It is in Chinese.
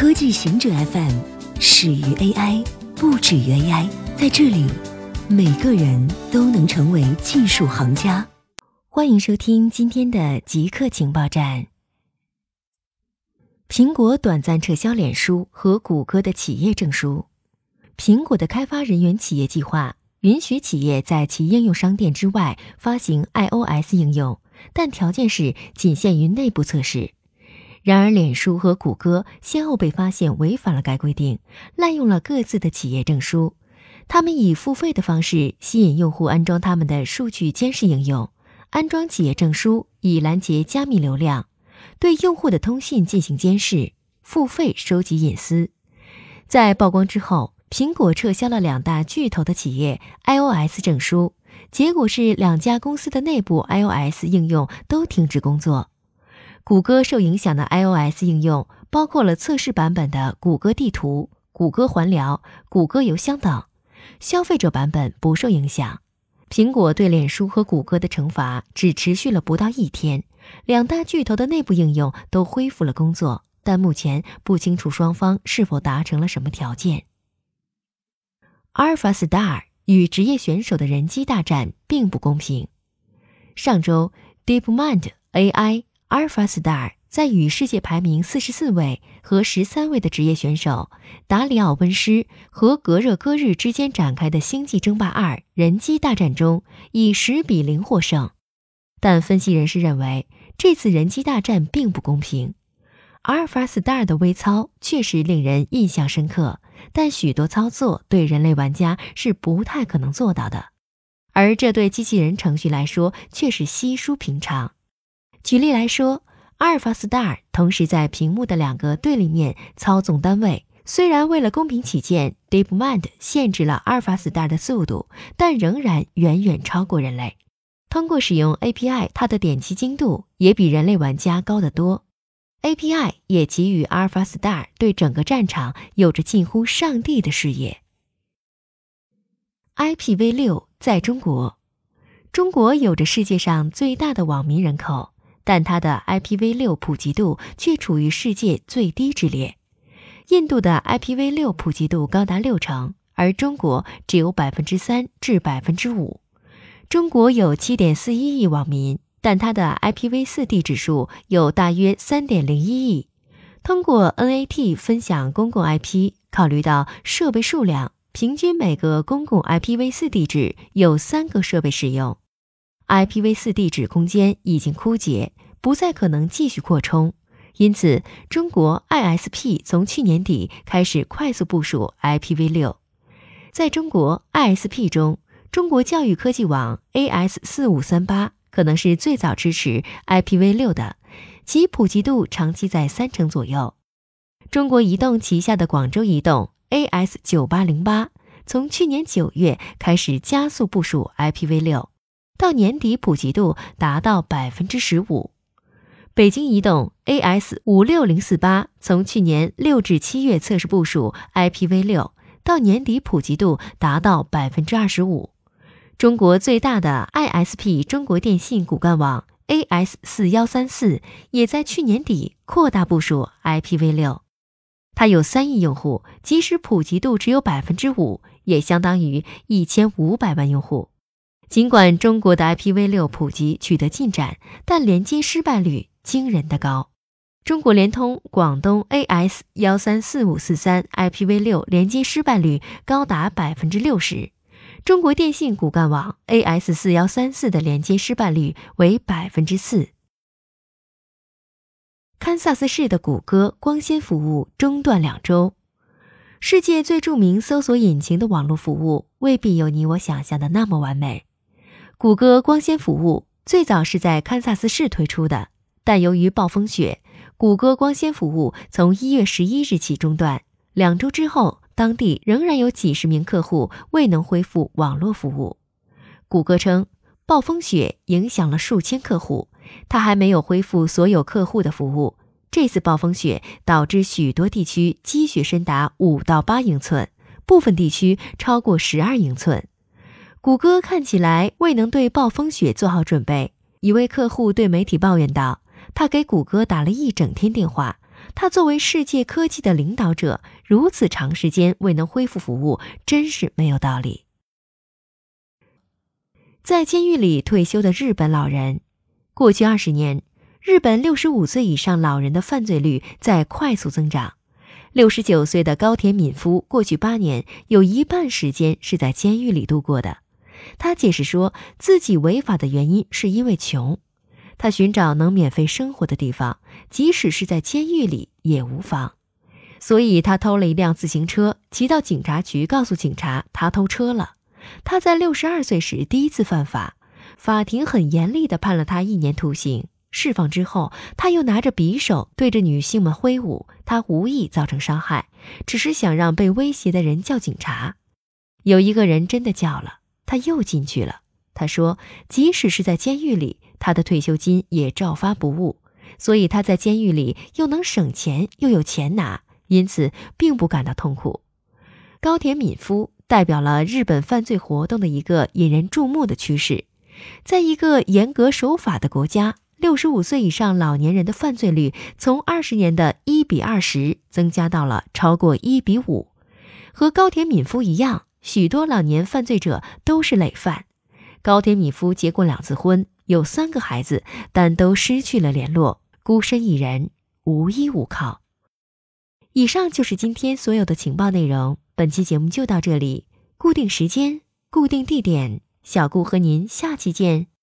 科技行者 FM 始于 AI，不止于 AI。在这里，每个人都能成为技术行家。欢迎收听今天的极客情报站。苹果短暂撤销脸书和谷歌的企业证书。苹果的开发人员企业计划允许企业在其应用商店之外发行 iOS 应用，但条件是仅限于内部测试。然而，脸书和谷歌先后被发现违反了该规定，滥用了各自的企业证书。他们以付费的方式吸引用户安装他们的数据监视应用，安装企业证书以拦截加密流量，对用户的通信进行监视，付费收集隐私。在曝光之后，苹果撤销了两大巨头的企业 iOS 证书，结果是两家公司的内部 iOS 应用都停止工作。谷歌受影响的 iOS 应用包括了测试版本的谷歌地图、谷歌环聊、谷歌邮箱等，消费者版本不受影响。苹果对脸书和谷歌的惩罚只持续了不到一天，两大巨头的内部应用都恢复了工作，但目前不清楚双方是否达成了什么条件。Alpha Star 与职业选手的人机大战并不公平。上周，DeepMind AI。AlphaStar 在与世界排名四十四位和十三位的职业选手达里奥·温斯和格热戈日之间展开的《星际争霸二》人机大战中，以十比零获胜。但分析人士认为，这次人机大战并不公平。AlphaStar 的微操确实令人印象深刻，但许多操作对人类玩家是不太可能做到的，而这对机器人程序来说却是稀疏平常。举例来说，阿尔法 Star 同时在屏幕的两个对立面操纵单位。虽然为了公平起见，DeepMind 限制了阿尔法 Star 的速度，但仍然远远超过人类。通过使用 API，它的点击精度也比人类玩家高得多。API 也给予阿尔法 Star 对整个战场有着近乎上帝的视野。IPv6 在中国，中国有着世界上最大的网民人口。但它的 IPv6 普及度却处于世界最低之列。印度的 IPv6 普及度高达六成，而中国只有百分之三至百分之五。中国有七点四一亿网民，但它的 IPv4 地址数有大约三点零一亿。通过 NAT 分享公共 IP，考虑到设备数量，平均每个公共 IPv4 地址有三个设备使用。IPv4 地址空间已经枯竭，不再可能继续扩充，因此中国 ISP 从去年底开始快速部署 IPv6。在中国 ISP 中，中国教育科技网 AS 四五三八可能是最早支持 IPv6 的，其普及度长期在三成左右。中国移动旗下的广州移动 AS 九八零八从去年九月开始加速部署 IPv6。到年底普及度达到百分之十五。北京移动 AS 五六零四八从去年六至七月测试部署 IPv 六，到年底普及度达到百分之二十五。中国最大的 ISP 中国电信骨干网 AS 四幺三四也在去年底扩大部署 IPv 六，它有三亿用户，即使普及度只有百分之五，也相当于一千五百万用户。尽管中国的 IPv6 普及取得进展，但连接失败率惊人的高。中国联通广东 AS 幺三四五四三 IPv6 连接失败率高达百分之六十，中国电信骨干网 AS 四幺三四的连接失败率为百分之四。堪萨斯市的谷歌光纤服务中断两周。世界最著名搜索引擎的网络服务未必有你我想象的那么完美。谷歌光纤服务最早是在堪萨斯市推出的，但由于暴风雪，谷歌光纤服务从一月十一日起中断。两周之后，当地仍然有几十名客户未能恢复网络服务。谷歌称，暴风雪影响了数千客户，它还没有恢复所有客户的服务。这次暴风雪导致许多地区积雪深达五到八英寸，部分地区超过十二英寸。谷歌看起来未能对暴风雪做好准备。一位客户对媒体抱怨道：“他给谷歌打了一整天电话，他作为世界科技的领导者，如此长时间未能恢复服务，真是没有道理。在监狱里退休的日本老人，过去二十年，日本六十五岁以上老人的犯罪率在快速增长。六十九岁的高田敏夫，过去八年有一半时间是在监狱里度过的。他解释说，自己违法的原因是因为穷。他寻找能免费生活的地方，即使是在监狱里也无妨。所以他偷了一辆自行车，骑到警察局，告诉警察他偷车了。他在六十二岁时第一次犯法，法庭很严厉地判了他一年徒刑。释放之后，他又拿着匕首对着女性们挥舞。他无意造成伤害，只是想让被威胁的人叫警察。有一个人真的叫了，他又进去了。他说，即使是在监狱里，他的退休金也照发不误，所以他在监狱里又能省钱又有钱拿，因此并不感到痛苦。高田敏夫代表了日本犯罪活动的一个引人注目的趋势，在一个严格守法的国家。六十五岁以上老年人的犯罪率从二十年的一比二十增加到了超过一比五。和高田敏夫一样，许多老年犯罪者都是累犯。高田米夫结过两次婚，有三个孩子，但都失去了联络，孤身一人，无依无靠。以上就是今天所有的情报内容。本期节目就到这里，固定时间，固定地点，小顾和您下期见。